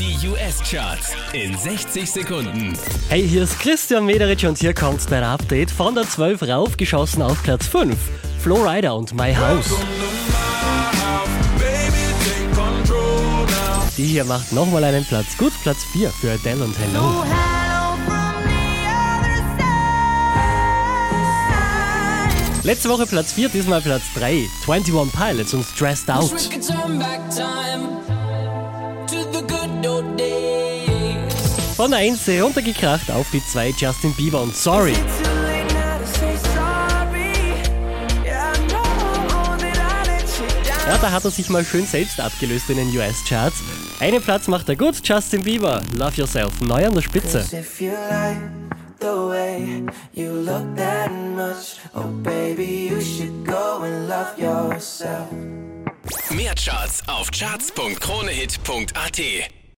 Die US-Charts in 60 Sekunden. Hey, hier ist Christian Mederich und hier kommt dein Update. Von der 12 raufgeschossen auf Platz 5. Flowrider und My House. Die hier macht nochmal einen Platz gut. Platz 4 für Adele und Hello. Letzte Woche Platz 4, diesmal Platz 3. 21 Pilots und Stressed Out. Von der 1 runtergekracht auf die 2 Justin Bieber und Sorry. Ja, da hat er sich mal schön selbst abgelöst in den US-Charts. Einen Platz macht er gut, Justin Bieber. Love Yourself, neu an der Spitze. the way you look that much. Oh, baby, you should go and love yourself. Mehr Charts auf charts.kronehit.at